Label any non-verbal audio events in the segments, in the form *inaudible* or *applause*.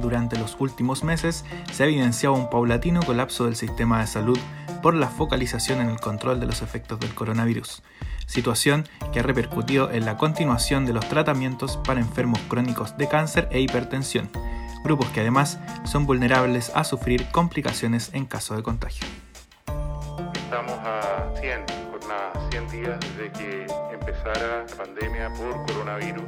Durante los últimos meses se ha evidenciado un paulatino colapso del sistema de salud por la focalización en el control de los efectos del coronavirus, situación que ha repercutido en la continuación de los tratamientos para enfermos crónicos de cáncer e hipertensión, grupos que además son vulnerables a sufrir complicaciones en caso de contagio. Estamos a 100 jornadas, 100 días desde que empezara la pandemia por coronavirus.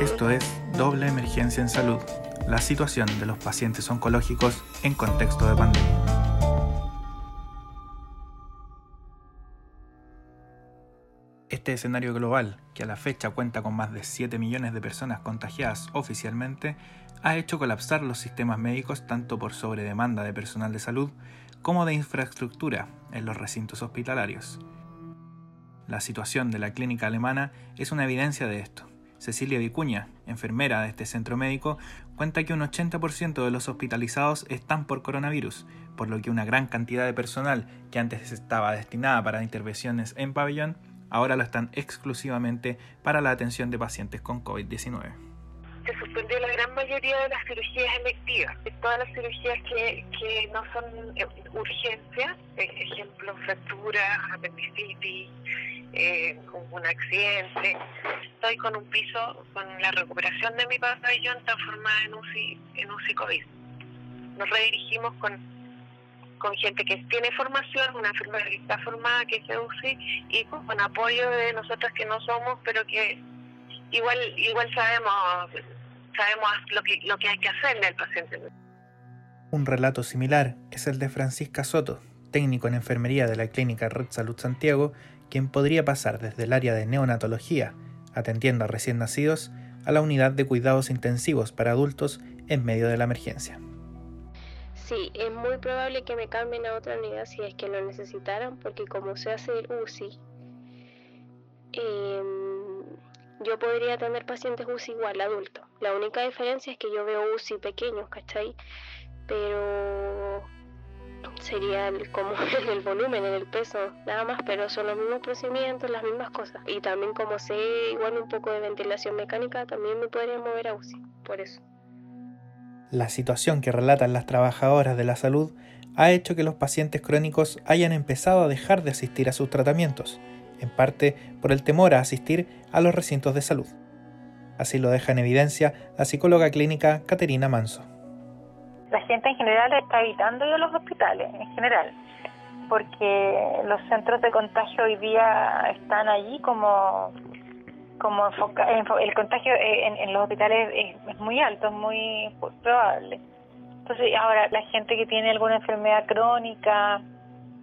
Esto es Doble Emergencia en Salud, la situación de los pacientes oncológicos en contexto de pandemia. Este escenario global, que a la fecha cuenta con más de 7 millones de personas contagiadas oficialmente, ha hecho colapsar los sistemas médicos tanto por sobredemanda de personal de salud como de infraestructura en los recintos hospitalarios. La situación de la clínica alemana es una evidencia de esto. Cecilia Vicuña, enfermera de este centro médico, cuenta que un 80% de los hospitalizados están por coronavirus, por lo que una gran cantidad de personal que antes estaba destinada para intervenciones en pabellón ahora lo están exclusivamente para la atención de pacientes con COVID-19. Se suspendió la gran mayoría de las cirugías electivas, todas las cirugías que, que no son eh, urgencias, eh, ejemplo, fracturas, apendicitis, eh, un accidente. Estoy con un piso, con la recuperación de mi pabellón transformada en UCI, en UCI COVID. Nos redirigimos con con gente que tiene formación, una enfermera que está formada, que se UCI, y con, apoyo de nosotros que no somos, pero que igual igual sabemos sabemos lo que, lo que hay que hacerle al paciente. Un relato similar es el de Francisca Soto, técnico en enfermería de la clínica Red Salud Santiago, quien podría pasar desde el área de neonatología, atendiendo a recién nacidos, a la unidad de cuidados intensivos para adultos en medio de la emergencia. Sí, es muy probable que me cambien a otra unidad si es que lo necesitaran, porque como se hace el UCI, em, yo podría tener pacientes UCI igual, adultos. La única diferencia es que yo veo UCI pequeños, ¿cachai? Pero sería como *laughs* en el volumen, en el peso, nada más, pero son los mismos procedimientos, las mismas cosas. Y también como sé igual un poco de ventilación mecánica, también me podría mover a UCI, por eso. La situación que relatan las trabajadoras de la salud ha hecho que los pacientes crónicos hayan empezado a dejar de asistir a sus tratamientos, en parte por el temor a asistir a los recintos de salud. Así lo deja en evidencia la psicóloga clínica Caterina Manso. La gente en general está evitando ir los hospitales, en general, porque los centros de contagio hoy día están allí como como el contagio eh, en, los hospitales es, muy alto, es muy probable. Entonces, ahora la gente que tiene alguna enfermedad crónica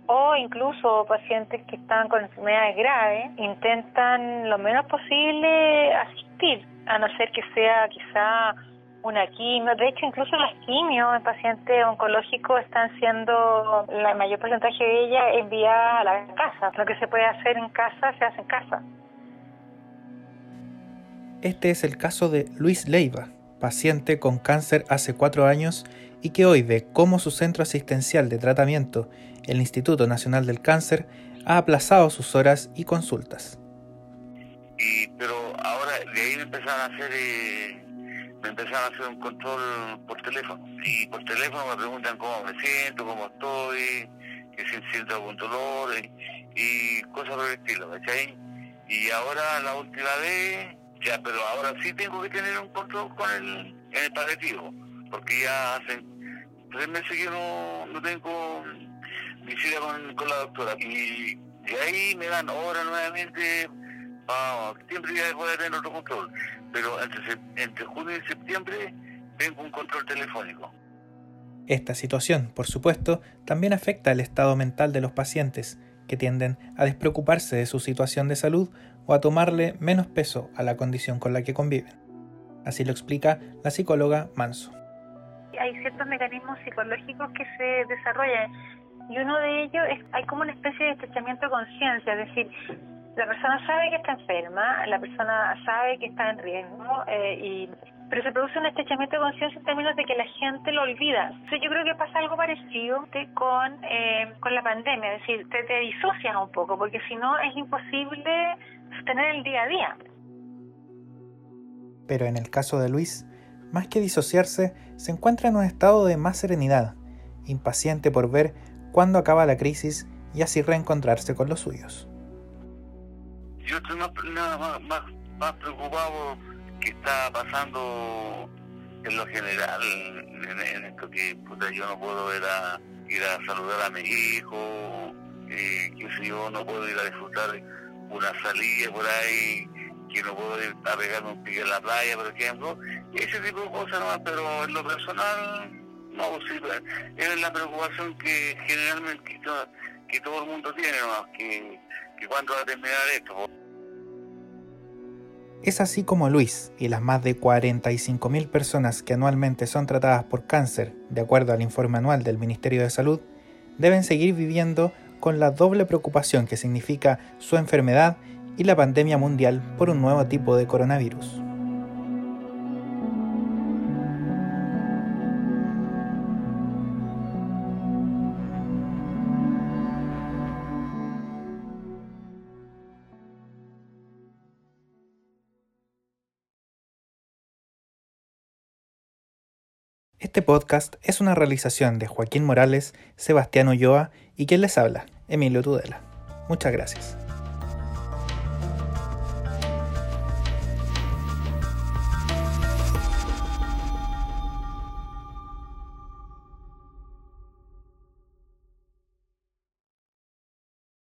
o incluso pacientes que están con enfermedades graves intentan lo menos posible asistir, a no ser que sea quizá una quimio. De hecho, incluso las quimios en pacientes oncológicos están siendo, la mayor porcentaje de ellas enviadas a la casa. Lo que se puede hacer en casa se hace en casa. Este es el caso de Luis Leiva, paciente con cáncer hace cuatro años y que hoy ve cómo su centro asistencial de tratamiento, el Instituto Nacional del Cáncer, ha aplazado sus horas y consultas. Y, pero ahora de ahí me empezaron a hacer eh, me empezaron a hacer un control por teléfono y por teléfono me preguntan cómo me siento, cómo estoy, que si siento algún dolor y, y cosas por el estilo, ¿cachai? Y ahora la última vez ya, pero ahora sí tengo que tener un control con el, en el paliativo, porque ya hace tres meses que no, no tengo visita con, con la doctora. Y de ahí me dan ahora nuevamente, vamos, septiembre ya voy a tener otro control. Pero entre, entre junio y septiembre tengo un control telefónico. Esta situación, por supuesto, también afecta el estado mental de los pacientes, que tienden a despreocuparse de su situación de salud o a tomarle menos peso a la condición con la que conviven. Así lo explica la psicóloga Manso. Hay ciertos mecanismos psicológicos que se desarrollan y uno de ellos es hay como una especie de estrechamiento de conciencia, es decir, la persona sabe que está enferma, la persona sabe que está en riesgo eh, y pero se produce un estrechamiento de conciencia en términos de que la gente lo olvida. Entonces yo creo que pasa algo parecido con, eh, con la pandemia, es decir, te, te disocias un poco, porque si no es imposible sostener el día a día. Pero en el caso de Luis, más que disociarse, se encuentra en un estado de más serenidad, impaciente por ver cuándo acaba la crisis y así reencontrarse con los suyos. Yo estoy más, más, más preocupado que está pasando en lo general, en, esto que yo no puedo ir a, ir a saludar a mi hijo, eh, que si yo no puedo ir a disfrutar una salida por ahí, que no puedo ir a pegarme un pique en la playa, por ejemplo, ese tipo de cosas nomás, pero en lo personal, no, sí, es la preocupación que generalmente que todo, el mundo tiene nomás, que, que cuándo va a terminar esto. Es así como Luis y las más de 45.000 personas que anualmente son tratadas por cáncer, de acuerdo al informe anual del Ministerio de Salud, deben seguir viviendo con la doble preocupación que significa su enfermedad y la pandemia mundial por un nuevo tipo de coronavirus. Este podcast es una realización de Joaquín Morales, Sebastián Ulloa y quien les habla, Emilio Tudela. Muchas gracias.